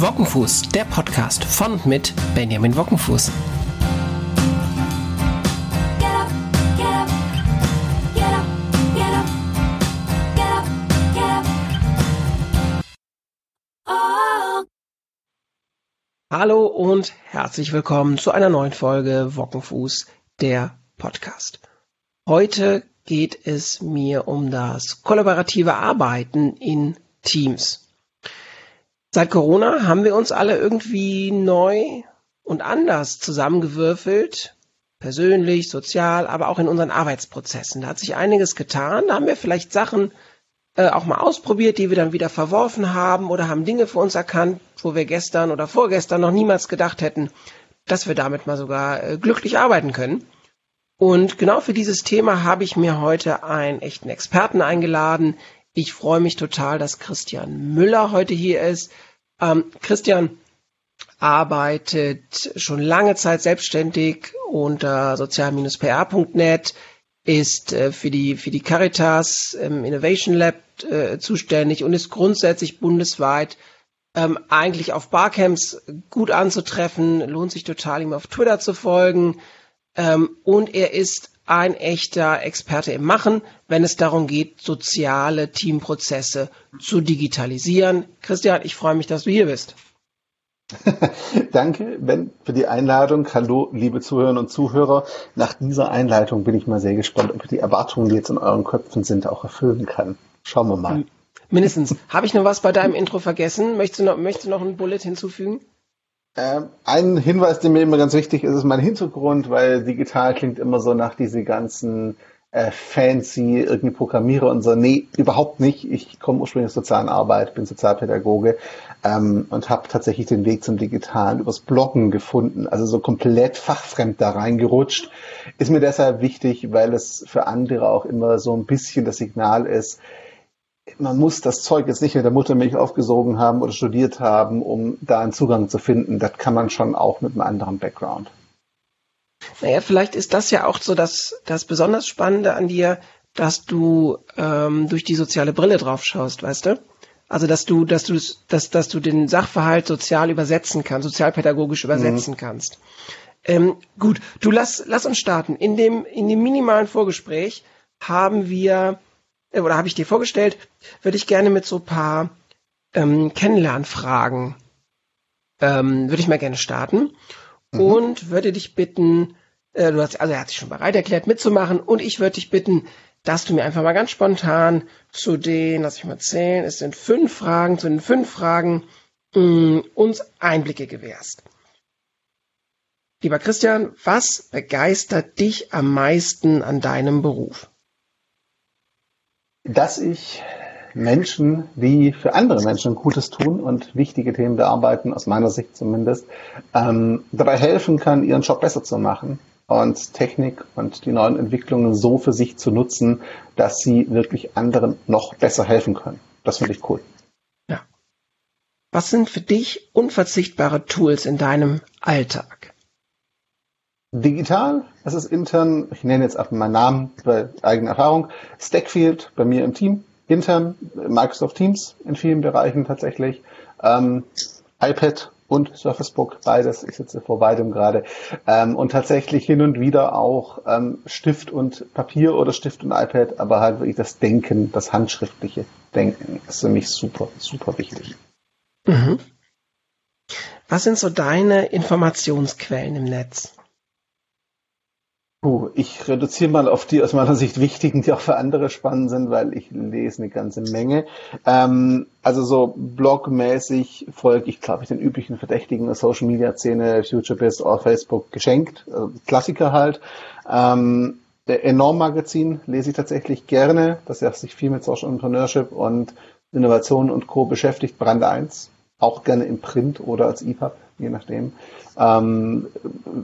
Wockenfuß, der Podcast von und mit Benjamin Wockenfuß. Hallo und herzlich willkommen zu einer neuen Folge Wockenfuß, der Podcast. Heute geht es mir um das kollaborative Arbeiten in Teams. Seit Corona haben wir uns alle irgendwie neu und anders zusammengewürfelt. Persönlich, sozial, aber auch in unseren Arbeitsprozessen. Da hat sich einiges getan. Da haben wir vielleicht Sachen äh, auch mal ausprobiert, die wir dann wieder verworfen haben oder haben Dinge für uns erkannt, wo wir gestern oder vorgestern noch niemals gedacht hätten, dass wir damit mal sogar äh, glücklich arbeiten können. Und genau für dieses Thema habe ich mir heute einen echten Experten eingeladen. Ich freue mich total, dass Christian Müller heute hier ist. Ähm, Christian arbeitet schon lange Zeit selbstständig unter sozial-pr.net, ist äh, für die für die Caritas ähm, Innovation Lab äh, zuständig und ist grundsätzlich bundesweit ähm, eigentlich auf Barcamps gut anzutreffen. Lohnt sich total, ihm auf Twitter zu folgen. Ähm, und er ist ein echter Experte im Machen, wenn es darum geht, soziale Teamprozesse zu digitalisieren. Christian, ich freue mich, dass du hier bist. Danke, Ben, für die Einladung. Hallo, liebe Zuhörerinnen und Zuhörer. Nach dieser Einleitung bin ich mal sehr gespannt, ob ich die Erwartungen, die jetzt in euren Köpfen sind, auch erfüllen kann. Schauen wir mal. Mindestens. Habe ich noch was bei deinem Intro vergessen? Möchtest du noch, möchtest du noch ein Bullet hinzufügen? Ähm, ein Hinweis, der mir immer ganz wichtig ist, ist mein Hintergrund, weil digital klingt immer so nach diese ganzen äh, fancy irgendwie Programmierer und so. Nee, überhaupt nicht. Ich komme ursprünglich aus sozialen Arbeit, bin Sozialpädagoge ähm, und habe tatsächlich den Weg zum Digitalen übers Bloggen gefunden. Also so komplett fachfremd da reingerutscht. Ist mir deshalb wichtig, weil es für andere auch immer so ein bisschen das Signal ist, man muss das Zeug jetzt nicht mit der Muttermilch aufgesogen haben oder studiert haben, um da einen Zugang zu finden. Das kann man schon auch mit einem anderen Background. Naja, vielleicht ist das ja auch so das, das besonders Spannende an dir, dass du ähm, durch die soziale Brille drauf schaust, weißt du? Also dass du, dass du, dass, dass du den Sachverhalt sozial übersetzen kannst, sozialpädagogisch übersetzen mhm. kannst. Ähm, gut, du lass, lass uns starten. In dem, in dem minimalen Vorgespräch haben wir oder habe ich dir vorgestellt, würde ich gerne mit so paar ähm, Kennenlernfragen, ähm, würde ich mal gerne starten mhm. und würde dich bitten, äh, du hast, also er hat sich schon bereit erklärt mitzumachen und ich würde dich bitten, dass du mir einfach mal ganz spontan zu den, lass ich mal zählen, es sind fünf Fragen, zu den fünf Fragen mh, mm, uns Einblicke gewährst. Lieber Christian, was begeistert dich am meisten an deinem Beruf? Dass ich Menschen, die für andere Menschen Gutes tun und wichtige Themen bearbeiten, aus meiner Sicht zumindest, ähm, dabei helfen kann, ihren Job besser zu machen und Technik und die neuen Entwicklungen so für sich zu nutzen, dass sie wirklich anderen noch besser helfen können. Das finde ich cool. Ja. Was sind für dich unverzichtbare Tools in deinem Alltag? Digital, das ist intern, ich nenne jetzt einfach meinen Namen bei eigener Erfahrung, Stackfield bei mir im Team, intern Microsoft Teams in vielen Bereichen tatsächlich, ähm, iPad und Surface Book, beides, ich sitze vor beidem gerade, ähm, und tatsächlich hin und wieder auch ähm, Stift und Papier oder Stift und iPad, aber halt wirklich das Denken, das handschriftliche Denken ist für mich super, super wichtig. Mhm. Was sind so deine Informationsquellen im Netz? Puh, ich reduziere mal auf die aus meiner Sicht wichtigen, die auch für andere spannend sind, weil ich lese eine ganze Menge. Ähm, also so blogmäßig folge ich, glaube ich, den üblichen Verdächtigen der Social Media Szene, FutureBiz oder Facebook geschenkt, also Klassiker halt. Ähm, der Enorm Magazin lese ich tatsächlich gerne, das ja sich viel mit Social Entrepreneurship und Innovation und Co. beschäftigt, Brand 1 auch gerne im Print oder als EPUB, je nachdem. Ähm,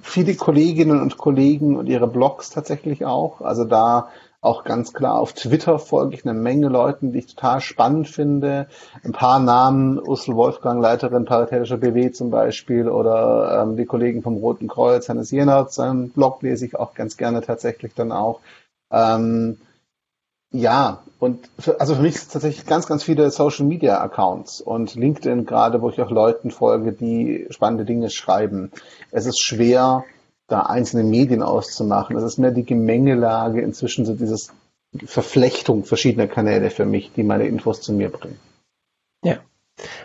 viele Kolleginnen und Kollegen und ihre Blogs tatsächlich auch. Also da auch ganz klar auf Twitter folge ich eine Menge Leuten, die ich total spannend finde. Ein paar Namen, Ursel Wolfgang, Leiterin Paritätischer BW zum Beispiel, oder ähm, die Kollegen vom Roten Kreuz, Hannes Jenert, seinen Blog lese ich auch ganz gerne tatsächlich dann auch. Ähm, Ja, und für, also für mich ist es tatsächlich ganz, ganz viele Social Media Accounts und LinkedIn gerade, wo ich auch Leuten folge, die spannende Dinge schreiben. Es ist schwer, da einzelne Medien auszumachen. Es ist mehr die Gemengelage inzwischen so dieses Verflechtung verschiedener Kanäle für mich, die meine Infos zu mir bringen. Ja.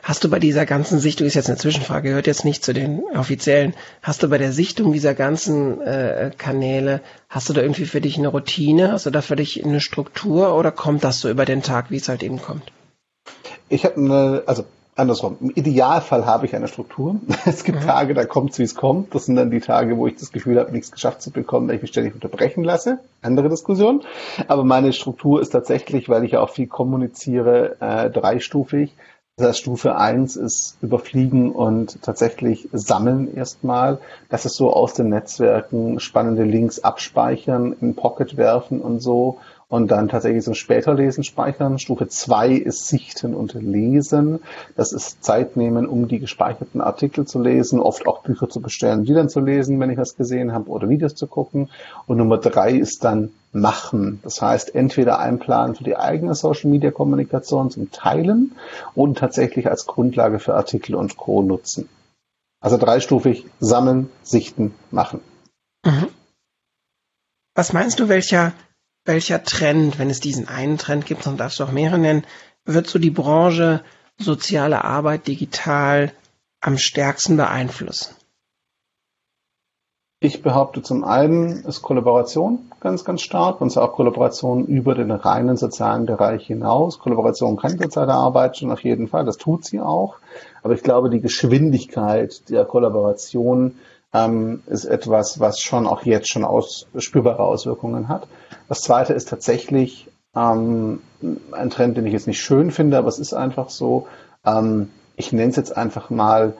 Hast du bei dieser ganzen Sichtung, ist jetzt eine Zwischenfrage, gehört jetzt nicht zu den offiziellen, hast du bei der Sichtung dieser ganzen äh, Kanäle, hast du da irgendwie für dich eine Routine, hast du da für dich eine Struktur oder kommt das so über den Tag, wie es halt eben kommt? Ich habe eine, also andersrum. Im Idealfall habe ich eine Struktur. Es gibt mhm. Tage, da kommt es, wie es kommt. Das sind dann die Tage, wo ich das Gefühl habe, nichts geschafft zu bekommen, weil ich mich ständig unterbrechen lasse. Andere Diskussion. Aber meine Struktur ist tatsächlich, weil ich ja auch viel kommuniziere, äh, dreistufig. Das heißt, Stufe eins ist überfliegen und tatsächlich sammeln erstmal. Das ist so aus den Netzwerken spannende Links abspeichern, in Pocket werfen und so und dann tatsächlich so später lesen speichern. Stufe zwei ist sichten und lesen. Das ist Zeit nehmen, um die gespeicherten Artikel zu lesen, oft auch Bücher zu bestellen, die dann zu lesen, wenn ich was gesehen habe, oder Videos zu gucken. Und Nummer drei ist dann machen. Das heißt, entweder einplanen für die eigene Social Media Kommunikation zum Teilen und tatsächlich als Grundlage für Artikel und Co. nutzen. Also dreistufig sammeln, sichten, machen. Mhm. Was meinst du, welcher welcher Trend, wenn es diesen einen Trend gibt, dann darfst du auch mehrere nennen, wird so die Branche soziale Arbeit digital am stärksten beeinflussen? Ich behaupte zum einen ist Kollaboration ganz, ganz stark und zwar auch Kollaboration über den reinen sozialen Bereich hinaus. Kollaboration kann soziale Arbeit schon auf jeden Fall, das tut sie auch. Aber ich glaube, die Geschwindigkeit der Kollaboration ähm, ist etwas, was schon auch jetzt schon aus, spürbare Auswirkungen hat. Das zweite ist tatsächlich ähm, ein Trend, den ich jetzt nicht schön finde, aber es ist einfach so. Ähm, ich nenne es jetzt einfach mal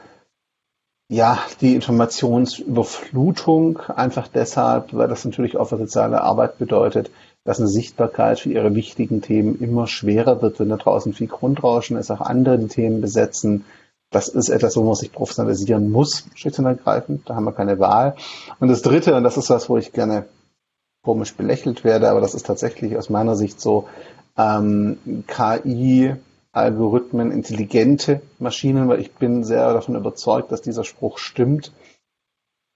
ja, die Informationsüberflutung einfach deshalb, weil das natürlich auch für soziale Arbeit bedeutet, dass eine Sichtbarkeit für ihre wichtigen Themen immer schwerer wird, wenn da draußen viel Grundrauschen ist, auch andere die Themen besetzen. Das ist etwas, wo man sich professionalisieren muss, schlicht und ergreifend. Da haben wir keine Wahl. Und das Dritte, und das ist was, wo ich gerne komisch belächelt werde, aber das ist tatsächlich aus meiner Sicht so, ähm, KI, Algorithmen, intelligente Maschinen, weil ich bin sehr davon überzeugt, dass dieser Spruch stimmt.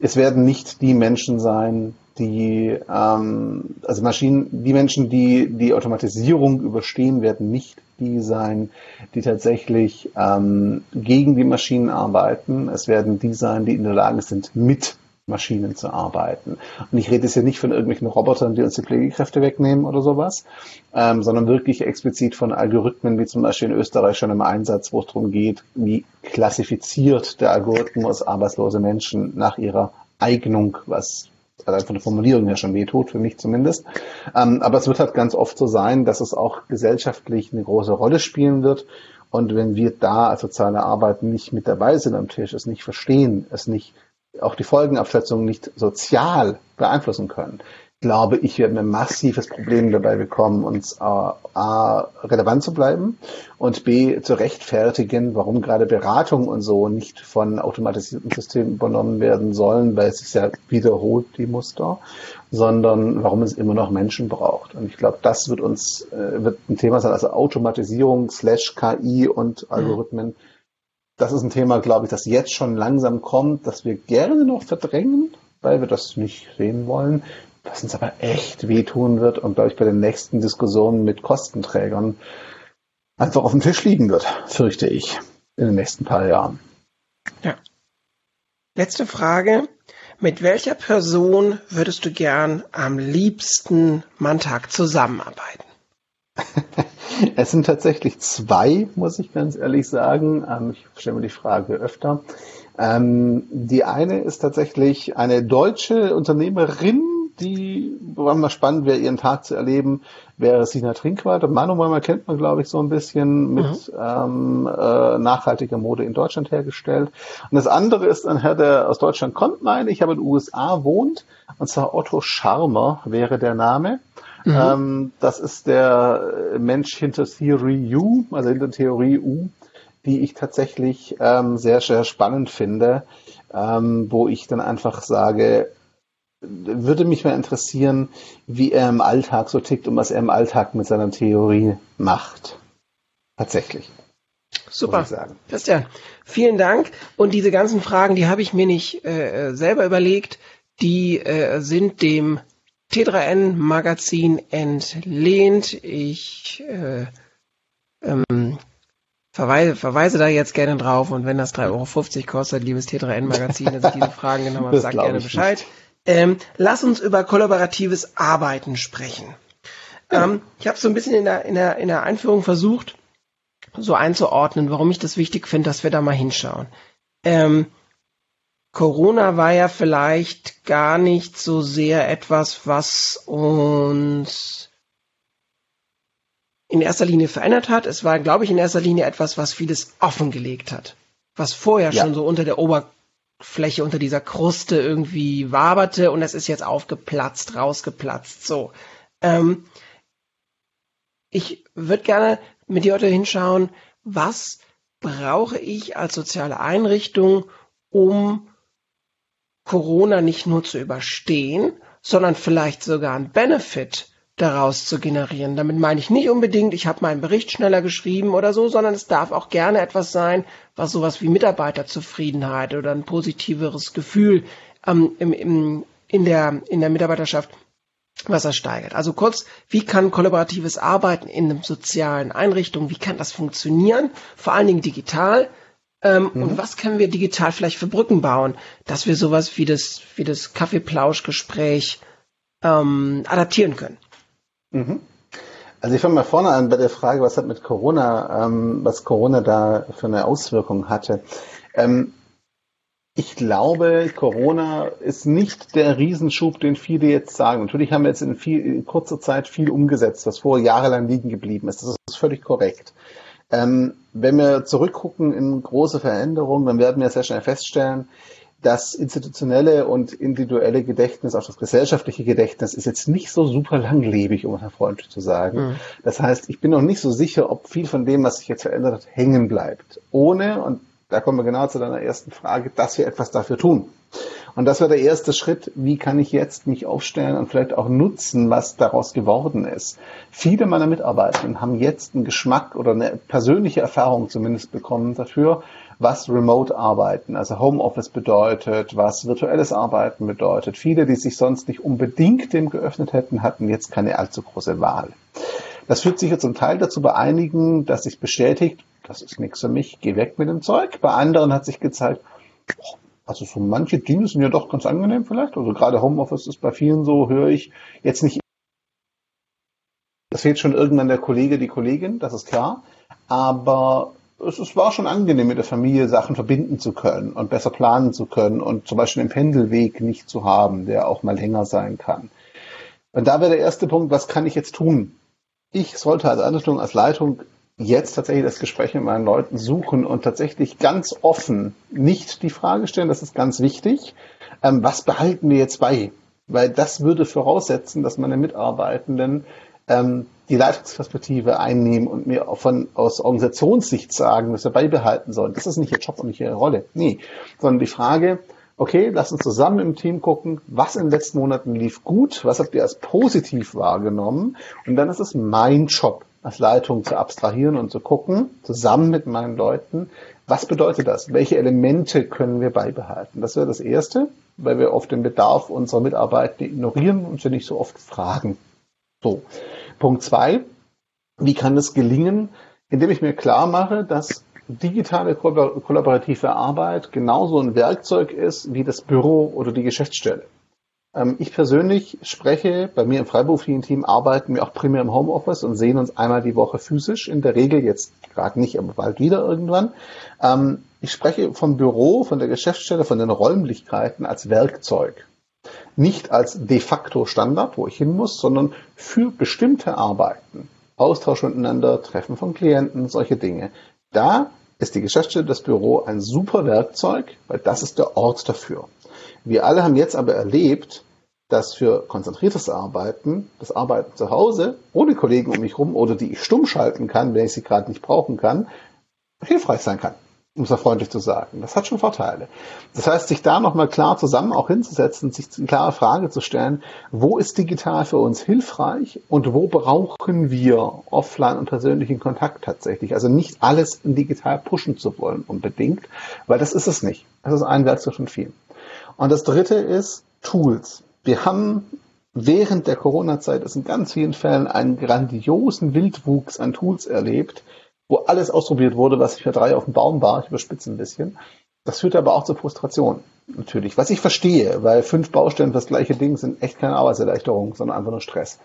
Es werden nicht die Menschen sein, die, ähm, also Maschinen, die Menschen, die die Automatisierung überstehen, werden nicht die sein, die tatsächlich ähm, gegen die Maschinen arbeiten. Es werden die sein, die in der Lage sind, mit Maschinen zu arbeiten. Und ich rede jetzt hier nicht von irgendwelchen Robotern, die uns die Pflegekräfte wegnehmen oder sowas, ähm, sondern wirklich explizit von Algorithmen, wie zum Beispiel in Österreich schon im Einsatz, wo es darum geht, wie klassifiziert der Algorithmus arbeitslose Menschen nach ihrer Eignung, was allein von der Formulierung her schon wehtut, für mich zumindest. Ähm, aber es wird halt ganz oft so sein, dass es auch gesellschaftlich eine große Rolle spielen wird. Und wenn wir da als soziale Arbeit nicht mit dabei sind am Tisch, es nicht verstehen, es nicht auch die Folgenabschätzung nicht sozial beeinflussen können, glaube ich, werden wir ein massives Problem dabei bekommen, uns äh, A, relevant zu bleiben und B, zu rechtfertigen, warum gerade Beratung und so nicht von automatisierten Systemen übernommen werden sollen, weil es sich ja wiederholt, die Muster, sondern warum es immer noch Menschen braucht. Und ich glaube, das wird uns, äh, wird ein Thema sein, also Automatisierung slash KI und Algorithmen. Mhm das ist ein Thema, glaube ich, das jetzt schon langsam kommt, das wir gerne noch verdrängen, weil wir das nicht sehen wollen, was uns aber echt wehtun wird und, glaube ich, bei den nächsten Diskussionen mit Kostenträgern einfach auf dem Tisch liegen wird, fürchte ich, in den nächsten paar Jahren. Ja. Letzte Frage. Mit welcher Person würdest du gern am liebsten mal einen Tag zusammenarbeiten? Es sind tatsächlich zwei, muss ich ganz ehrlich sagen. Ähm, ich stelle mir die Frage öfter. Ähm, die eine ist tatsächlich eine deutsche Unternehmerin, die war mal spannend wäre, ihren Tag zu erleben, wäre Sina Trinkwald. Manuel kennt man, glaube ich, so ein bisschen mit mhm. ähm, äh, nachhaltiger Mode in Deutschland hergestellt. Und das andere ist ein Herr, der aus Deutschland kommt, meine ich, aber in den USA wohnt. Und zwar Otto Scharmer wäre der Name. Mhm. Ähm, das ist der Mensch hinter Theory U, also hinter Theorie U, die ich tatsächlich ähm, sehr, sehr spannend finde, ähm, wo ich dann einfach sage, würde mich mal interessieren, wie er im Alltag so tickt und was er im Alltag mit seiner Theorie macht. Tatsächlich. Super. Christian, vielen Dank. Und diese ganzen Fragen, die habe ich mir nicht äh, selber überlegt. Die äh, sind dem T3N Magazin entlehnt. Ich äh, ähm, verweise, verweise da jetzt gerne drauf und wenn das 3,50 Euro kostet, liebes T3N Magazin, dass ich diese Fragen genommen habe, sag gerne Bescheid. Ähm, lass uns über kollaboratives Arbeiten sprechen. Ja. Ähm, ich habe so ein bisschen in der, in, der, in der Einführung versucht, so einzuordnen, warum ich das wichtig finde, dass wir da mal hinschauen. Ähm, Corona war ja vielleicht gar nicht so sehr etwas, was uns in erster Linie verändert hat. Es war, glaube ich, in erster Linie etwas, was vieles offengelegt hat. Was vorher ja. schon so unter der Oberfläche, unter dieser Kruste irgendwie waberte und es ist jetzt aufgeplatzt, rausgeplatzt. So. Ähm, ich würde gerne mit dir heute hinschauen, was brauche ich als soziale Einrichtung, um Corona nicht nur zu überstehen, sondern vielleicht sogar einen Benefit daraus zu generieren. Damit meine ich nicht unbedingt, ich habe meinen Bericht schneller geschrieben oder so, sondern es darf auch gerne etwas sein, was sowas wie Mitarbeiterzufriedenheit oder ein positiveres Gefühl ähm, im, im, in, der, in der Mitarbeiterschaft was er steigert. Also kurz, wie kann kollaboratives Arbeiten in einem sozialen Einrichtung, wie kann das funktionieren? Vor allen Dingen digital. Ähm, mhm. Und was können wir digital vielleicht für Brücken bauen, dass wir sowas wie das, wie das Kaffeeplauschgespräch ähm, adaptieren können? Mhm. Also ich fange mal vorne an bei der Frage, was hat mit Corona, ähm, was Corona da für eine Auswirkung hatte. Ähm, ich glaube, Corona ist nicht der Riesenschub, den viele jetzt sagen. Natürlich haben wir jetzt in, viel, in kurzer Zeit viel umgesetzt, was vorher jahrelang liegen geblieben ist. Das ist völlig korrekt. Ähm, wenn wir zurückgucken in große Veränderungen, dann werden wir sehr schnell feststellen, das institutionelle und individuelle Gedächtnis, auch das gesellschaftliche Gedächtnis, ist jetzt nicht so super langlebig, um es freundlich zu sagen. Mhm. Das heißt, ich bin noch nicht so sicher, ob viel von dem, was sich jetzt verändert hat, hängen bleibt. Ohne, und da kommen wir genau zu deiner ersten Frage, dass wir etwas dafür tun. Und das war der erste Schritt, wie kann ich jetzt mich aufstellen und vielleicht auch nutzen, was daraus geworden ist. Viele meiner Mitarbeiter haben jetzt einen Geschmack oder eine persönliche Erfahrung zumindest bekommen dafür, was Remote-Arbeiten, also Homeoffice bedeutet, was virtuelles Arbeiten bedeutet. Viele, die sich sonst nicht unbedingt dem geöffnet hätten, hatten jetzt keine allzu große Wahl. Das führt sich zum Teil dazu bei einigen, dass sich bestätigt, das ist nichts für mich, geh weg mit dem Zeug. Bei anderen hat sich gezeigt, also so manche Dinge sind ja doch ganz angenehm vielleicht. Also gerade Homeoffice ist bei vielen so, höre ich jetzt nicht. Das fehlt schon irgendwann der Kollege, die Kollegin, das ist klar. Aber es, es war schon angenehm, mit der Familie Sachen verbinden zu können und besser planen zu können und zum Beispiel einen Pendelweg nicht zu haben, der auch mal länger sein kann. Und da wäre der erste Punkt, was kann ich jetzt tun? Ich sollte als Einrichtung, als Leitung jetzt tatsächlich das Gespräch mit meinen Leuten suchen und tatsächlich ganz offen nicht die Frage stellen, das ist ganz wichtig, ähm, was behalten wir jetzt bei? Weil das würde voraussetzen, dass meine Mitarbeitenden ähm, die Leitungsperspektive einnehmen und mir von, aus Organisationssicht sagen, was wir beibehalten sollen. Das ist nicht ihr Job und nicht ihre Rolle. Nee, sondern die Frage, okay, lass uns zusammen im Team gucken, was in den letzten Monaten lief gut, was habt ihr als positiv wahrgenommen und dann ist es mein Job, als Leitung zu abstrahieren und zu gucken, zusammen mit meinen Leuten, was bedeutet das? Welche Elemente können wir beibehalten? Das wäre das Erste, weil wir oft den Bedarf unserer Mitarbeiter ignorieren und sie nicht so oft fragen. So. Punkt zwei. Wie kann das gelingen? Indem ich mir klar mache, dass digitale kollaborative Arbeit genauso ein Werkzeug ist wie das Büro oder die Geschäftsstelle. Ähm, ich persönlich spreche, bei mir im freiberuflichen Team arbeiten wir auch primär im Homeoffice und sehen uns einmal die Woche physisch, in der Regel jetzt gerade nicht, aber bald wieder irgendwann. Ähm, ich spreche vom Büro, von der Geschäftsstelle, von den Räumlichkeiten als Werkzeug. Nicht als de facto Standard, wo ich hin muss, sondern für bestimmte Arbeiten. Austausch miteinander, Treffen von Klienten, solche Dinge. Da ist die Geschäftsstelle, das Büro ein super Werkzeug, weil das ist der Ort dafür. Wir alle haben jetzt aber erlebt, dass für konzentriertes Arbeiten, das Arbeiten zu Hause, ohne Kollegen um mich rum oder die ich stumm schalten kann, wenn ich sie gerade nicht brauchen kann, hilfreich sein kann. Um es freundlich zu sagen. Das hat schon Vorteile. Das heißt, sich da nochmal klar zusammen auch hinzusetzen, sich eine klare Frage zu stellen, wo ist digital für uns hilfreich und wo brauchen wir offline und persönlichen Kontakt tatsächlich? Also nicht alles in digital pushen zu wollen unbedingt, weil das ist es nicht. Das ist ein Werkzeug von vielen. Und das dritte ist Tools. Wir haben während der Corona-Zeit in ganz vielen Fällen einen grandiosen Wildwuchs an Tools erlebt, wo alles ausprobiert wurde, was für drei auf dem Baum war. Ich überspitze ein bisschen. Das führt aber auch zur Frustration, natürlich. Was ich verstehe, weil fünf Baustellen für das gleiche Ding sind echt keine Arbeitserleichterung, sondern einfach nur Stress.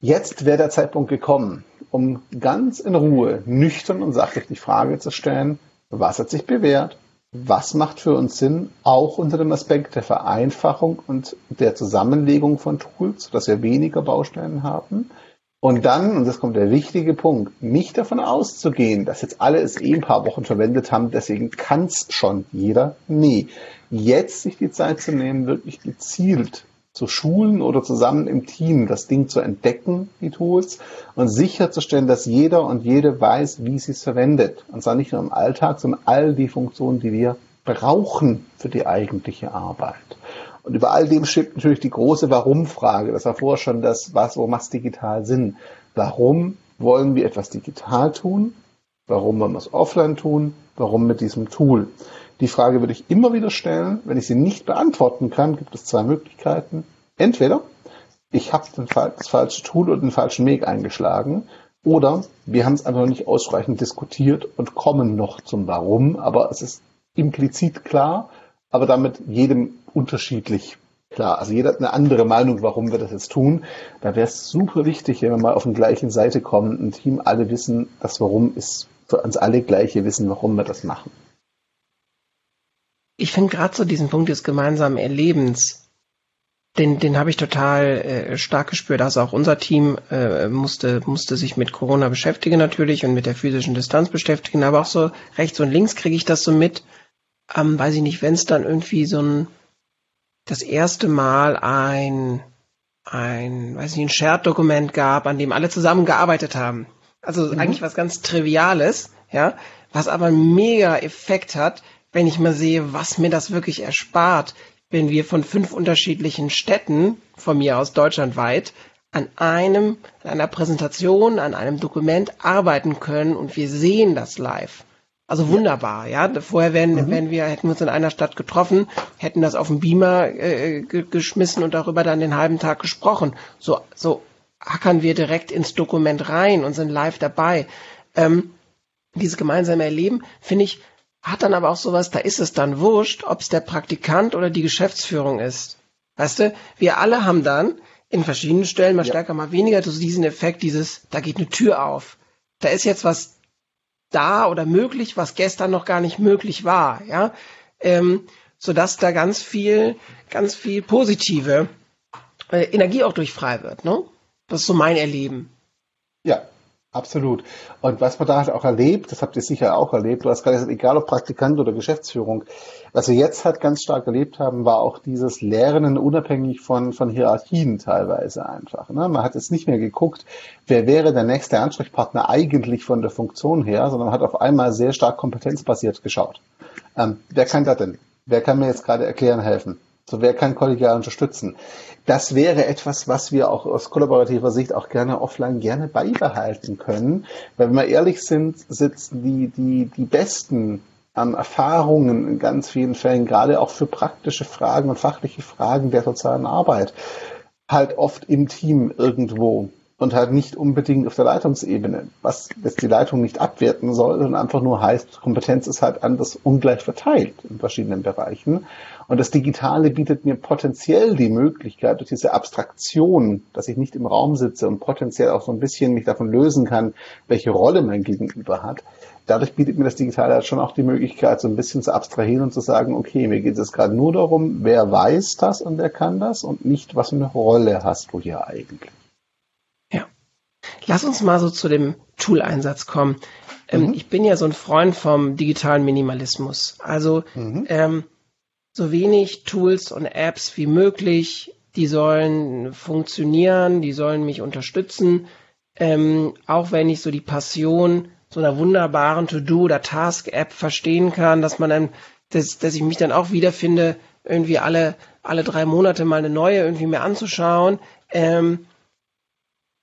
Jetzt wäre der Zeitpunkt gekommen, um ganz in Ruhe, nüchtern und sachlich die Frage zu stellen, was hat sich bewährt? Was macht für uns Sinn, auch unter dem Aspekt der Vereinfachung und der Zusammenlegung von Tools, dass wir weniger Baustellen haben? Und dann, und das kommt der wichtige Punkt, nicht davon auszugehen, dass jetzt alle es eh ein paar Wochen verwendet haben, deswegen kann es schon jeder. Nee, jetzt sich die Zeit zu nehmen, wirklich gezielt zu schulen oder zusammen im Team das Ding zu entdecken, die Tools, und sicherzustellen, dass jeder und jede weiß, wie sie es verwendet. Und zwar nicht nur im Alltag, sondern all die Funktionen, die wir brauchen für die eigentliche Arbeit. Und über all dem steht natürlich die große Warum-Frage. Das war vorher schon das, was, wo macht digital Sinn? Warum wollen wir etwas digital tun? Warum wollen wir es offline tun? Warum mit diesem Tool? Die Frage würde ich immer wieder stellen. Wenn ich sie nicht beantworten kann, gibt es zwei Möglichkeiten. Entweder ich habe das falsche Tool und den falschen Weg eingeschlagen oder wir haben es einfach noch nicht ausreichend diskutiert und kommen noch zum Warum, aber es ist implizit klar, aber damit jedem unterschiedlich klar. Also jeder hat eine andere Meinung, warum wir das jetzt tun. Da wäre es super wichtig, wenn wir mal auf den gleichen Seite kommen, ein Team alle wissen, das Warum ist für uns alle gleiche wissen, warum wir das machen. Ich finde gerade so diesen Punkt des gemeinsamen Erlebens, den, den habe ich total äh, stark gespürt. Also auch unser Team äh, musste, musste sich mit Corona beschäftigen natürlich und mit der physischen Distanz beschäftigen, aber auch so rechts und links kriege ich das so mit. Ähm, weiß ich nicht, wenn es dann irgendwie so ein das erste Mal ein, ein, weiß nicht, ein Shared-Dokument gab, an dem alle zusammengearbeitet haben. Also mhm. eigentlich was ganz Triviales, ja, was aber einen mega Effekt hat, wenn ich mal sehe, was mir das wirklich erspart, wenn wir von fünf unterschiedlichen Städten, von mir aus deutschlandweit, an einem, an einer Präsentation, an einem Dokument arbeiten können und wir sehen das live. Also wunderbar, ja. Vorher wären, mhm. wären wir, hätten wir uns in einer Stadt getroffen, hätten das auf den Beamer äh, geschmissen und darüber dann den halben Tag gesprochen. So, so hackern wir direkt ins Dokument rein und sind live dabei. Ähm, dieses gemeinsame Erleben, finde ich, hat dann aber auch sowas, da ist es dann wurscht, ob es der Praktikant oder die Geschäftsführung ist. Weißt du, wir alle haben dann in verschiedenen Stellen, mal ja. stärker, mal weniger, so diesen Effekt, dieses, da geht eine Tür auf. Da ist jetzt was da oder möglich, was gestern noch gar nicht möglich war, ja, ähm, so dass da ganz viel, ganz viel positive äh, Energie auch durch frei wird, ne? Das ist so mein Erleben. Ja, Absolut. Und was man da halt auch erlebt, das habt ihr sicher auch erlebt, du hast gerade gesagt, egal ob Praktikant oder Geschäftsführung, was wir jetzt halt ganz stark erlebt haben, war auch dieses Lernen unabhängig von, von Hierarchien teilweise einfach. Ne? Man hat jetzt nicht mehr geguckt, wer wäre der nächste Ansprechpartner eigentlich von der Funktion her, sondern man hat auf einmal sehr stark kompetenzbasiert geschaut. Ähm, wer kann das denn? Wer kann mir jetzt gerade erklären, helfen? So, wer kann kollegial unterstützen? Das wäre etwas, was wir auch aus kollaborativer Sicht auch gerne offline gerne beibehalten können. Weil wenn wir ehrlich sind, sitzen die, die, die besten ähm, Erfahrungen in ganz vielen Fällen, gerade auch für praktische Fragen und fachliche Fragen der sozialen Arbeit, halt oft im Team irgendwo und halt nicht unbedingt auf der Leitungsebene, was jetzt die Leitung nicht abwerten soll, sondern einfach nur heißt, Kompetenz ist halt anders ungleich verteilt in verschiedenen Bereichen. Und das Digitale bietet mir potenziell die Möglichkeit, durch diese Abstraktion, dass ich nicht im Raum sitze und potenziell auch so ein bisschen mich davon lösen kann, welche Rolle mein Gegenüber hat. Dadurch bietet mir das Digitale halt schon auch die Möglichkeit, so ein bisschen zu abstrahieren und zu sagen, okay, mir geht es gerade nur darum, wer weiß das und wer kann das und nicht, was für eine Rolle hast du hier eigentlich. Lass uns mal so zu dem Tool-Einsatz kommen. Ähm, mhm. Ich bin ja so ein Freund vom digitalen Minimalismus. Also mhm. ähm, so wenig Tools und Apps wie möglich. Die sollen funktionieren, die sollen mich unterstützen. Ähm, auch wenn ich so die Passion so einer wunderbaren To-Do oder Task-App verstehen kann, dass man dann, dass, dass ich mich dann auch wiederfinde, irgendwie alle, alle drei Monate mal eine neue irgendwie mehr anzuschauen. Ähm,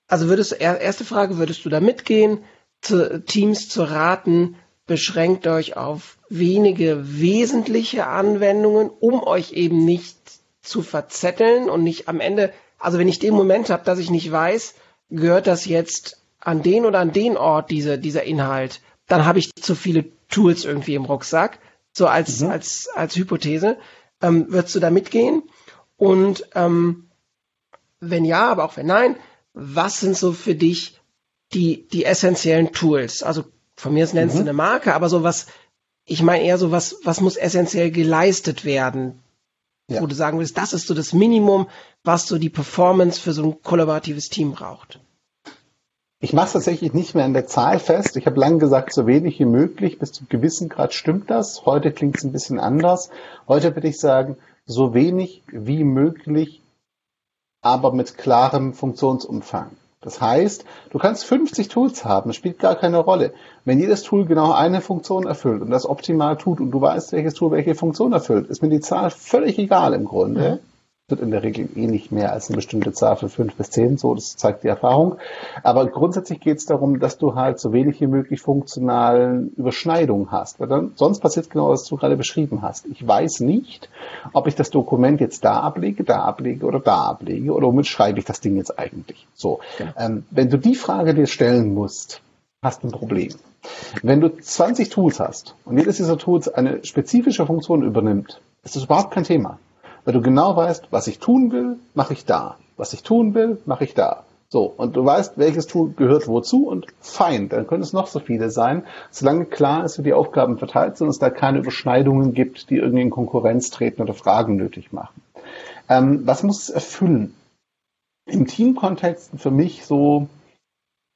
also würdest du, erste Frage, würdest du da mitgehen, zu, Teams zu raten, beschränkt euch auf wenige wesentliche Anwendungen, um euch eben nicht zu verzetteln und nicht am Ende, also wenn ich den Moment habe, dass ich nicht weiß, gehört das jetzt an den oder an den Ort, diese, dieser Inhalt, dann habe ich zu viele Tools irgendwie im Rucksack, so als, mhm. als, als Hypothese. Ähm, würdest du da mitgehen? Und ähm, wenn ja, aber auch wenn nein, was sind so für dich die, die essentiellen Tools? Also von mir nennst mhm. du eine Marke, aber so was, ich meine eher so was, was muss essentiell geleistet werden? Ja. Wo du sagen willst, das ist so das Minimum, was so die Performance für so ein kollaboratives Team braucht. Ich mache es tatsächlich nicht mehr an der Zahl fest. Ich habe lange gesagt, so wenig wie möglich. Bis zu gewissen Grad stimmt das. Heute klingt es ein bisschen anders. Heute würde ich sagen, so wenig wie möglich, aber mit klarem Funktionsumfang. Das heißt, du kannst 50 Tools haben, spielt gar keine Rolle. Wenn jedes Tool genau eine Funktion erfüllt und das optimal tut und du weißt, welches Tool welche Funktion erfüllt, ist mir die Zahl völlig egal im Grunde. Mhm wird in der Regel eh nicht mehr als eine bestimmte Zahl von fünf bis zehn, so, das zeigt die Erfahrung. Aber grundsätzlich geht es darum, dass du halt so wenig wie möglich funktionalen Überschneidungen hast. Weil dann, sonst passiert genau, was du gerade beschrieben hast. Ich weiß nicht, ob ich das Dokument jetzt da ablege, da ablege oder da ablege oder womit schreibe ich das Ding jetzt eigentlich. So. Genau. Ähm, wenn du die Frage dir stellen musst, hast du ein Problem. Wenn du 20 Tools hast und jedes dieser Tools eine spezifische Funktion übernimmt, ist das überhaupt kein Thema. Weil du genau weißt, was ich tun will, mache ich da. Was ich tun will, mache ich da. So, und du weißt, welches Tool gehört wozu und fein, dann können es noch so viele sein, solange klar ist, wie die Aufgaben verteilt sind und es da keine Überschneidungen gibt, die irgendwie in Konkurrenz treten oder Fragen nötig machen. Ähm, was muss es erfüllen? Im Teamkontext für mich so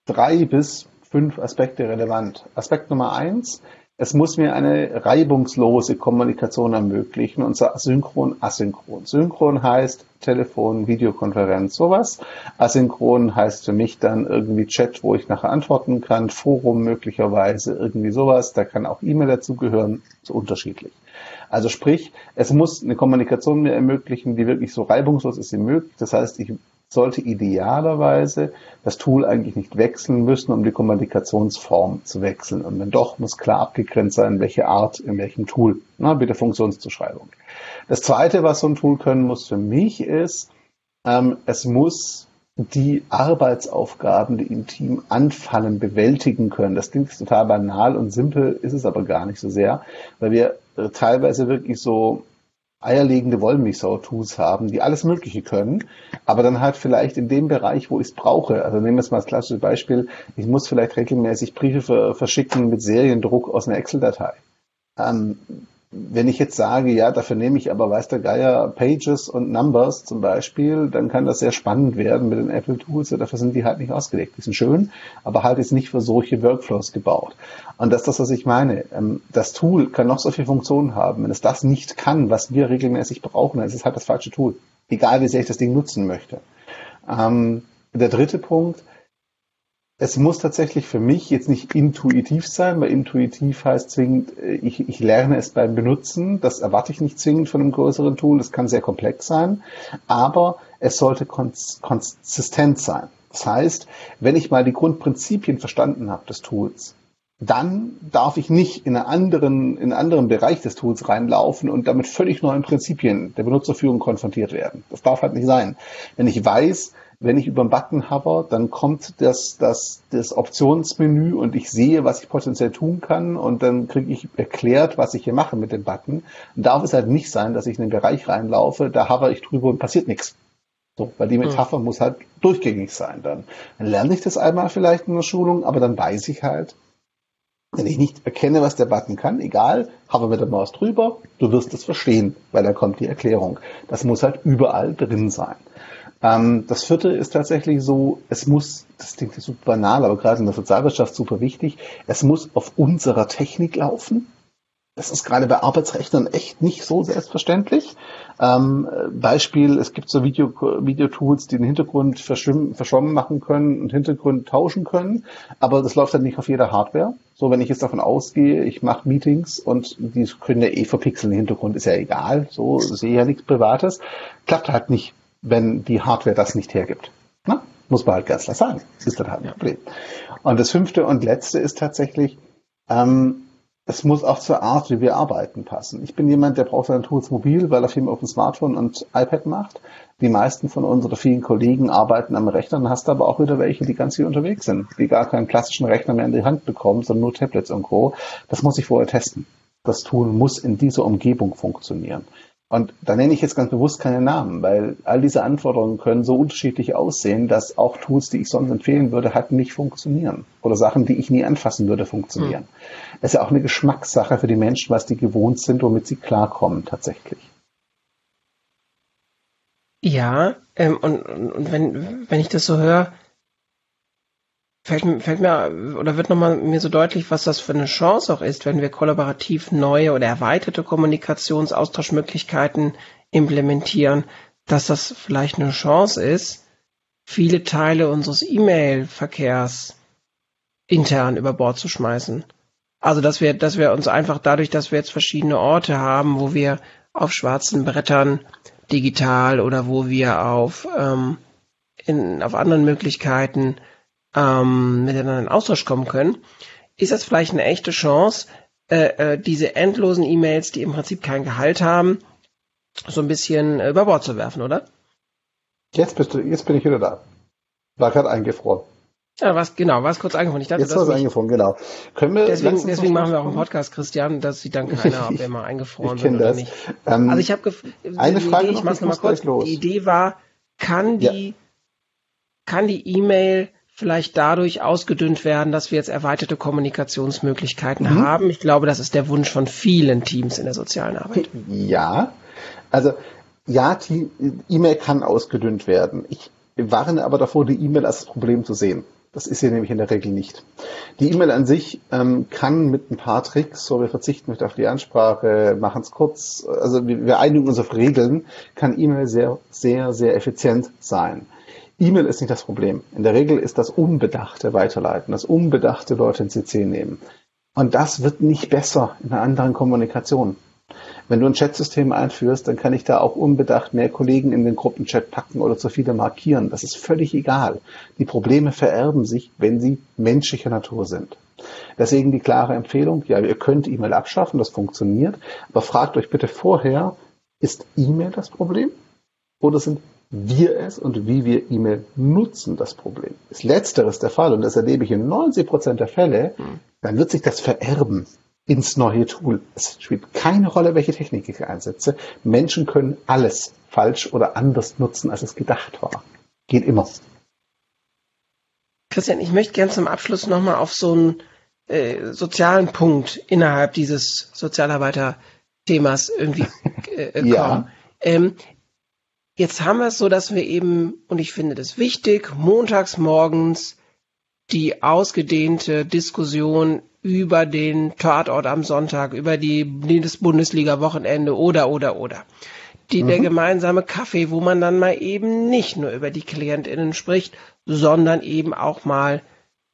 drei bis fünf Aspekte relevant. Aspekt Nummer eins, es muss mir eine reibungslose Kommunikation ermöglichen und zwar synchron, asynchron. Synchron heißt Telefon, Videokonferenz, sowas. Asynchron heißt für mich dann irgendwie Chat, wo ich nachher antworten kann, Forum möglicherweise, irgendwie sowas. Da kann auch E-Mail dazugehören, so unterschiedlich. Also sprich, es muss eine Kommunikation mir ermöglichen, die wirklich so reibungslos ist wie möglich. Das heißt, ich sollte idealerweise das Tool eigentlich nicht wechseln müssen, um die Kommunikationsform zu wechseln. Und wenn doch, muss klar abgegrenzt sein, welche Art, in welchem Tool, na, bitte Funktionszuschreibung. Das zweite, was so ein Tool können muss für mich ist, ähm, es muss die Arbeitsaufgaben, die im Team anfallen, bewältigen können. Das klingt total banal und simpel, ist es aber gar nicht so sehr, weil wir äh, teilweise wirklich so eierlegende Wollmilchsau-Tools haben, die alles Mögliche können, aber dann halt vielleicht in dem Bereich, wo ich es brauche. Also nehmen wir es mal als klassisches Beispiel, ich muss vielleicht regelmäßig Briefe verschicken mit Seriendruck aus einer Excel-Datei. Ähm, wenn ich jetzt sage, ja, dafür nehme ich aber, weiß der Geier, Pages und Numbers zum Beispiel, dann kann das sehr spannend werden mit den Apple Tools. Dafür sind die halt nicht ausgelegt. Die sind schön, aber halt jetzt nicht für solche Workflows gebaut. Und das ist das, was ich meine. Ähm, das Tool kann noch so viele Funktionen haben. Wenn es das nicht kann, was wir regelmäßig brauchen, dann ist es halt das falsche Tool. Egal, wie sehr ich das Ding nutzen möchte. Ähm, der dritte Punkt, es muss tatsächlich für mich jetzt nicht intuitiv sein, weil intuitiv heißt zwingend, äh, ich, ich lerne es beim Benutzen. Das erwarte ich nicht zwingend von einem größeren Tool. Das kann sehr komplex sein. Aber es sollte kons konsistent sein. Das heißt, wenn ich mal die Grundprinzipien verstanden habe des Tools, dann darf ich nicht in einen anderen, in einen anderen Bereich des Tools reinlaufen und damit völlig neuen Prinzipien der Benutzerführung konfrontiert werden. Das darf halt nicht sein. Wenn ich weiß, wenn ich über den Button hover, dann kommt das, das, das Optionsmenü und ich sehe, was ich potenziell tun kann und dann kriege ich erklärt, was ich hier mache mit dem Button. Und darf es halt nicht sein, dass ich in den Bereich reinlaufe, da hover ich drüber und passiert nichts. So, weil die Metapher mhm. muss halt durchgängig sein dann. Dann lerne ich das einmal vielleicht in der Schulung, aber dann weiß ich halt, wenn ich nicht erkenne, was der Button kann, egal, habe mit der Maus drüber, du wirst es verstehen, weil dann kommt die Erklärung. Das muss halt überall drin sein. Ähm, das vierte ist tatsächlich so, es muss, das klingt super banal, aber gerade in der Sozialwirtschaft super wichtig, es muss auf unserer Technik laufen. Das ist gerade bei Arbeitsrechnern echt nicht so selbstverständlich. Ähm, Beispiel, es gibt so Video, Videotools, die den Hintergrund verschwommen machen können und Hintergrund tauschen können, aber das läuft halt nicht auf jeder Hardware. So, wenn ich jetzt davon ausgehe, ich mache Meetings und die können ja eh verpixeln, Hintergrund ist ja egal, so sehe ja nichts Privates, klappt halt nicht, wenn die Hardware das nicht hergibt. Na? Muss man halt ganz klar sagen. Das ist dann halt ein Problem. Und das fünfte und letzte ist tatsächlich, ähm, es muss auch zur Art, wie wir arbeiten, passen. Ich bin jemand, der braucht seine Tools mobil, weil er viel auf dem Smartphone und iPad macht. Die meisten von uns oder vielen Kollegen arbeiten am Rechner. Dann hast du aber auch wieder welche, die ganz viel unterwegs sind, die gar keinen klassischen Rechner mehr in die Hand bekommen, sondern nur Tablets und Co. Das muss ich vorher testen. Das Tool muss in dieser Umgebung funktionieren. Und da nenne ich jetzt ganz bewusst keine Namen, weil all diese Anforderungen können so unterschiedlich aussehen, dass auch Tools, die ich sonst empfehlen würde, halt nicht funktionieren. Oder Sachen, die ich nie anfassen würde, funktionieren. Mhm. Es ist ja auch eine Geschmackssache für die Menschen, was die gewohnt sind, womit sie klarkommen tatsächlich. Ja, ähm, und, und wenn, wenn ich das so höre, fällt, fällt mir oder wird nochmal mir so deutlich, was das für eine Chance auch ist, wenn wir kollaborativ neue oder erweiterte Kommunikationsaustauschmöglichkeiten implementieren, dass das vielleicht eine Chance ist, viele Teile unseres E-Mail-Verkehrs intern über Bord zu schmeißen. Also dass wir, dass wir uns einfach dadurch, dass wir jetzt verschiedene Orte haben, wo wir auf schwarzen Brettern digital oder wo wir auf ähm, in, auf anderen Möglichkeiten ähm, miteinander in Austausch kommen können, ist das vielleicht eine echte Chance, äh, äh, diese endlosen E-Mails, die im Prinzip kein Gehalt haben, so ein bisschen äh, über Bord zu werfen, oder? Jetzt bist du, jetzt bin ich wieder da. War gerade eingefroren. Ja, was genau, war es kurz eingefroren. Ich dachte, jetzt war es eingefroren, genau. Können wir deswegen deswegen machen wir auch einen Podcast, Christian, dass sieht dann keiner, ob er mal eingefroren ich wird oder das. nicht. Ähm, also ich habe eine Frage, Idee, ich mach's nochmal kurz. Los. Die Idee war, kann die ja. kann die E-Mail vielleicht dadurch ausgedünnt werden, dass wir jetzt erweiterte Kommunikationsmöglichkeiten mhm. haben. Ich glaube, das ist der Wunsch von vielen Teams in der sozialen Arbeit. Ja, also ja, die E-Mail kann ausgedünnt werden. Ich warne aber davor, die E-Mail als das Problem zu sehen. Das ist sie nämlich in der Regel nicht. Die E-Mail an sich ähm, kann mit ein paar Tricks, so wir verzichten nicht auf die Ansprache, machen es kurz, also wir, wir einigen uns auf Regeln, kann E-Mail sehr, sehr, sehr effizient sein. E-Mail ist nicht das Problem. In der Regel ist das unbedachte Weiterleiten, das unbedachte Leute in CC nehmen. Und das wird nicht besser in einer anderen Kommunikation. Wenn du ein Chatsystem einführst, dann kann ich da auch unbedacht mehr Kollegen in den Gruppenchat packen oder zu viele markieren. Das ist völlig egal. Die Probleme vererben sich, wenn sie menschlicher Natur sind. Deswegen die klare Empfehlung, ja, ihr könnt E-Mail abschaffen, das funktioniert, aber fragt euch bitte vorher, ist E-Mail das Problem oder sind wir es und wie wir E-Mail nutzen, das Problem. Ist letzteres der Fall, und das erlebe ich in 90 Prozent der Fälle, hm. dann wird sich das vererben ins neue Tool. Es spielt keine Rolle, welche Technik ich einsetze. Menschen können alles falsch oder anders nutzen, als es gedacht war. Geht immer. Christian, ich möchte gerne zum Abschluss nochmal auf so einen äh, sozialen Punkt innerhalb dieses Sozialarbeiter-Themas irgendwie äh, kommen. ja. Ähm, Jetzt haben wir es so, dass wir eben, und ich finde das wichtig, montags morgens die ausgedehnte Diskussion über den Tatort am Sonntag, über die, das Bundesliga-Wochenende oder, oder, oder. Die, mhm. Der gemeinsame Kaffee, wo man dann mal eben nicht nur über die KlientInnen spricht, sondern eben auch mal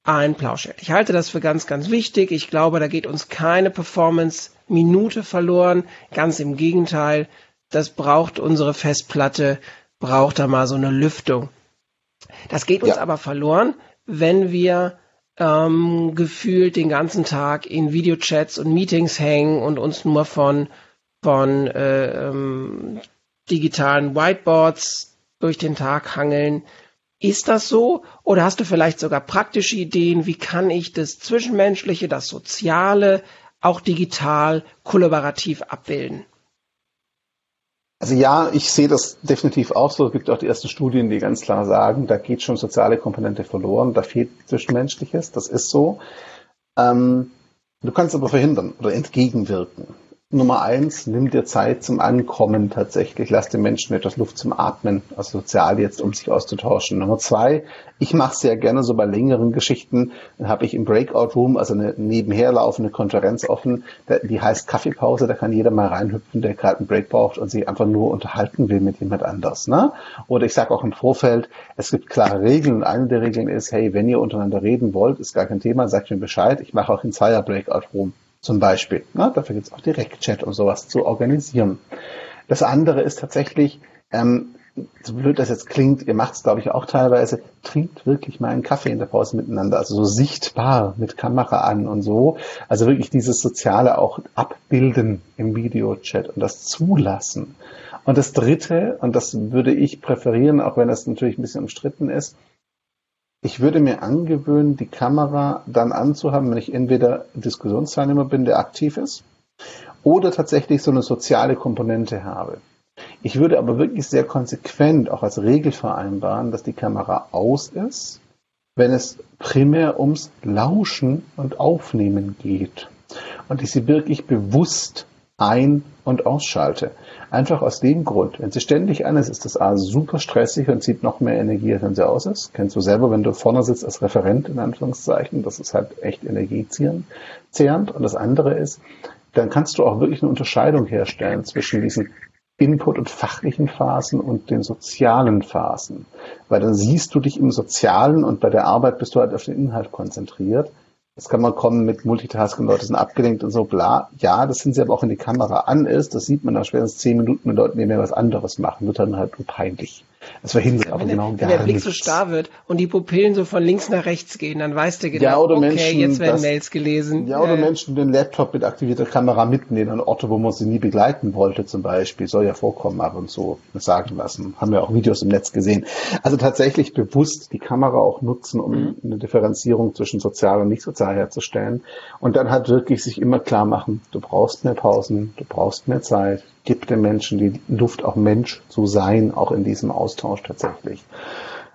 ein Plausch hält. Ich halte das für ganz, ganz wichtig. Ich glaube, da geht uns keine Performance-Minute verloren. Ganz im Gegenteil das braucht unsere Festplatte, braucht da mal so eine Lüftung. Das geht uns ja. aber verloren, wenn wir ähm, gefühlt den ganzen Tag in Videochats und Meetings hängen und uns nur von, von äh, ähm, digitalen Whiteboards durch den Tag hangeln. Ist das so? Oder hast du vielleicht sogar praktische Ideen, wie kann ich das Zwischenmenschliche, das Soziale auch digital kollaborativ abbilden? Also ja, ich sehe das definitiv auch so. Es gibt auch die ersten Studien, die ganz klar sagen, da geht schon soziale Komponente verloren, da fehlt Zwischenmenschliches, das ist so. Ähm, du kannst aber verhindern oder entgegenwirken. Nummer eins, nimm dir Zeit zum Ankommen tatsächlich. Lass den Menschen etwas Luft zum Atmen, also sozial jetzt, um sich auszutauschen. Nummer zwei, ich mache sehr gerne so bei längeren Geschichten, dann habe ich im Breakout Room, also eine nebenher laufende Konferenz offen, die heißt Kaffeepause, da kann jeder mal reinhüpfen, der gerade einen Break braucht und sich einfach nur unterhalten will mit jemand anders. Ne? Oder ich sage auch im Vorfeld, es gibt klare Regeln und eine der Regeln ist, hey, wenn ihr untereinander reden wollt, ist gar kein Thema, sagt mir Bescheid, ich mache auch in Zweier Breakout Room zum Beispiel. Na, dafür gibt es auch Direktchat, um sowas zu organisieren. Das andere ist tatsächlich, ähm, so blöd das jetzt klingt, ihr macht es, glaube ich, auch teilweise, trinkt wirklich mal einen Kaffee in der Pause miteinander, also so sichtbar mit Kamera an und so. Also wirklich dieses Soziale auch abbilden im Videochat und das zulassen. Und das Dritte, und das würde ich präferieren, auch wenn das natürlich ein bisschen umstritten ist, ich würde mir angewöhnen, die Kamera dann anzuhaben, wenn ich entweder Diskussionsteilnehmer bin, der aktiv ist, oder tatsächlich so eine soziale Komponente habe. Ich würde aber wirklich sehr konsequent auch als Regel vereinbaren, dass die Kamera aus ist, wenn es primär ums Lauschen und Aufnehmen geht. Und ich sie wirklich bewusst ein- und ausschalte. Einfach aus dem Grund, wenn sie ständig an ist, ist das A super stressig und zieht noch mehr Energie, als wenn sie aus ist. Kennst du selber, wenn du vorne sitzt als Referent, in Anführungszeichen, das ist halt echt energiezehrend. Und das andere ist, dann kannst du auch wirklich eine Unterscheidung herstellen zwischen diesen Input- und fachlichen Phasen und den sozialen Phasen. Weil dann siehst du dich im Sozialen und bei der Arbeit bist du halt auf den Inhalt konzentriert. Jetzt kann man kommen mit Multitasking, Leute sind abgelenkt und so, bla. Ja, das sind sie aber auch, wenn die Kamera an ist. Das sieht man nach spätestens zehn Minuten, wenn Leute nebenher was anderes machen. Wird dann halt peinlich. Das verhindert ja, aber genau der, gar Wenn der Blick nichts. so starr wird und die Pupillen so von links nach rechts gehen, dann weißt du genau, ja, oder okay, Menschen, jetzt werden das, Mails gelesen. Ja, oder äh, Menschen den Laptop mit aktivierter Kamera mitnehmen an Orte, wo man sie nie begleiten wollte zum Beispiel. Soll ja vorkommen ab und zu, sagen lassen. Haben wir auch Videos im Netz gesehen. Also tatsächlich bewusst die Kamera auch nutzen, um mhm. eine Differenzierung zwischen sozial und nicht sozial herzustellen. Und dann halt wirklich sich immer klar machen, du brauchst mehr Pausen, du brauchst mehr Zeit, gibt den Menschen die Luft, auch Mensch zu sein, auch in diesem Austausch tatsächlich.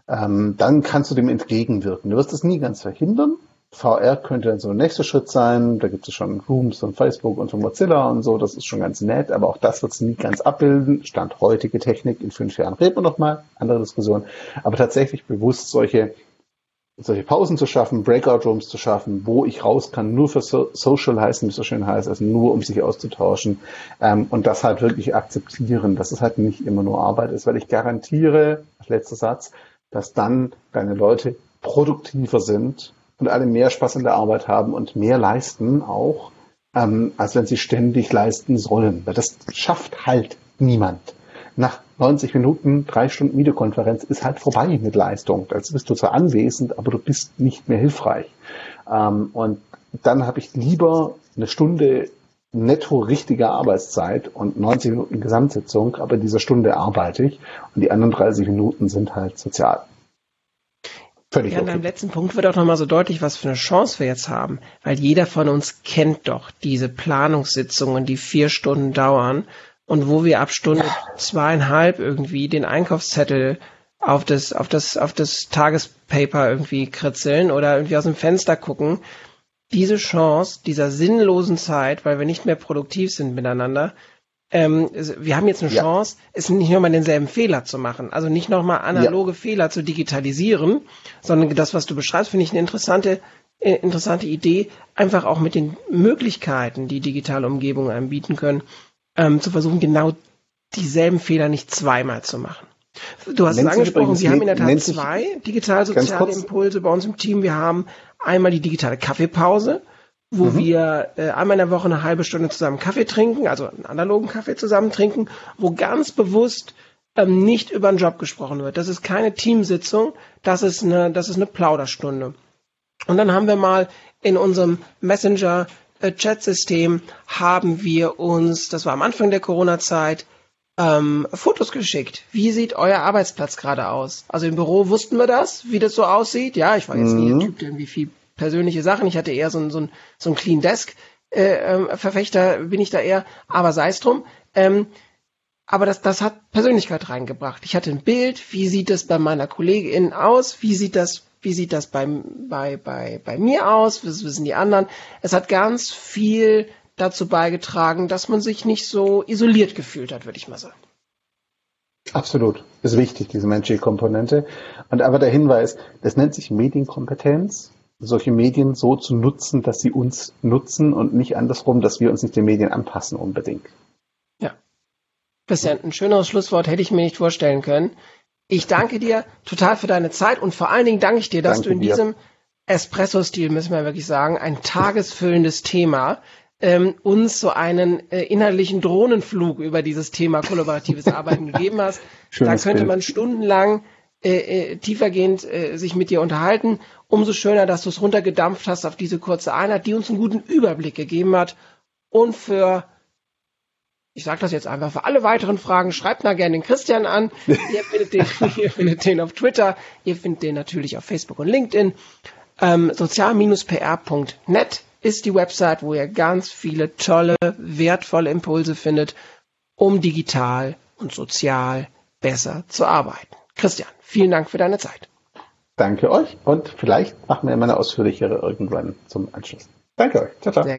Ähm, dann kannst du dem entgegenwirken. Du wirst es nie ganz verhindern. VR könnte dann so ein nächster Schritt sein. Da gibt es schon Rooms von Facebook und von Mozilla und so. Das ist schon ganz nett, aber auch das wird es nie ganz abbilden. Stand heutige Technik. In fünf Jahren reden wir nochmal. Andere Diskussion. Aber tatsächlich bewusst solche solche Pausen zu schaffen, Breakout Rooms zu schaffen, wo ich raus kann, nur für so Social heißen, wie es so schön heißt, also nur um sich auszutauschen ähm, und das halt wirklich akzeptieren, dass es halt nicht immer nur Arbeit ist, weil ich garantiere, letzter Satz, dass dann deine Leute produktiver sind und alle mehr Spaß in der Arbeit haben und mehr leisten auch, ähm, als wenn sie ständig leisten sollen, weil das schafft halt niemand. Nach 90 Minuten, drei Stunden Videokonferenz ist halt vorbei mit Leistung. Also bist du zwar anwesend, aber du bist nicht mehr hilfreich. Ähm, und dann habe ich lieber eine Stunde netto richtige Arbeitszeit und 90 Minuten Gesamtsitzung, aber in dieser Stunde arbeite ich und die anderen 30 Minuten sind halt sozial. Völlig ja, okay. an deinem letzten Punkt wird auch nochmal so deutlich, was für eine Chance wir jetzt haben, weil jeder von uns kennt doch diese Planungssitzungen, die vier Stunden dauern und wo wir ab Stunde zweieinhalb irgendwie den Einkaufszettel auf das, auf das, auf das Tagespaper irgendwie kritzeln oder irgendwie aus dem Fenster gucken. Diese Chance dieser sinnlosen Zeit, weil wir nicht mehr produktiv sind miteinander, ähm, wir haben jetzt eine ja. Chance, es nicht nochmal denselben Fehler zu machen. Also nicht nochmal analoge ja. Fehler zu digitalisieren, sondern das, was du beschreibst, finde ich eine interessante, äh, interessante Idee, einfach auch mit den Möglichkeiten, die digitale Umgebungen anbieten können, ähm, zu versuchen, genau dieselben Fehler nicht zweimal zu machen. Du hast es angesprochen, wir haben in der Tat zwei digital-soziale Impulse bei uns im Team. Wir haben einmal die digitale Kaffeepause, wo mhm. wir äh, einmal in der Woche eine halbe Stunde zusammen Kaffee trinken, also einen analogen Kaffee zusammen trinken, wo ganz bewusst ähm, nicht über den Job gesprochen wird. Das ist keine Teamsitzung, das ist eine, das ist eine Plauderstunde. Und dann haben wir mal in unserem Messenger Chat-System haben wir uns, das war am Anfang der Corona-Zeit, ähm, Fotos geschickt. Wie sieht euer Arbeitsplatz gerade aus? Also im Büro wussten wir das, wie das so aussieht. Ja, ich war jetzt mhm. nie der Typ, der irgendwie viel persönliche Sachen. Ich hatte eher so ein, so ein, so ein Clean Desk äh, ähm, Verfechter, bin ich da eher, aber sei es drum. Ähm, aber das, das hat Persönlichkeit reingebracht. Ich hatte ein Bild, wie sieht das bei meiner Kollegin aus, wie sieht das wie sieht das bei, bei, bei, bei mir aus? Was wissen die anderen? Es hat ganz viel dazu beigetragen, dass man sich nicht so isoliert gefühlt hat, würde ich mal sagen. Absolut. Ist wichtig, diese menschliche Komponente. Und aber der Hinweis, das nennt sich Medienkompetenz. Solche Medien so zu nutzen, dass sie uns nutzen und nicht andersrum, dass wir uns nicht den Medien anpassen unbedingt. Ja. Christian, ein schöneres Schlusswort hätte ich mir nicht vorstellen können. Ich danke dir total für deine Zeit und vor allen Dingen danke ich dir, dass danke du in dir. diesem Espresso-Stil, müssen wir wirklich sagen, ein tagesfüllendes Thema ähm, uns so einen äh, inhaltlichen Drohnenflug über dieses Thema kollaboratives Arbeiten gegeben hast. Schönes da könnte man stundenlang äh, äh, tiefergehend äh, sich mit dir unterhalten. Umso schöner, dass du es runtergedampft hast auf diese kurze Einheit, die uns einen guten Überblick gegeben hat. Und für, ich sage das jetzt einfach, für alle weiteren Fragen schreibt mal gerne den Christian an. ihr, findet den, ihr findet den auf Twitter, ihr findet den natürlich auf Facebook und LinkedIn. Ähm, sozial-pr.net ist die Website, wo ihr ganz viele tolle, wertvolle Impulse findet, um digital und sozial besser zu arbeiten. Christian, vielen Dank für deine Zeit. Danke euch und vielleicht machen wir mal eine ausführlichere irgendwann zum Anschluss. Danke euch. Ciao, ciao. Sehr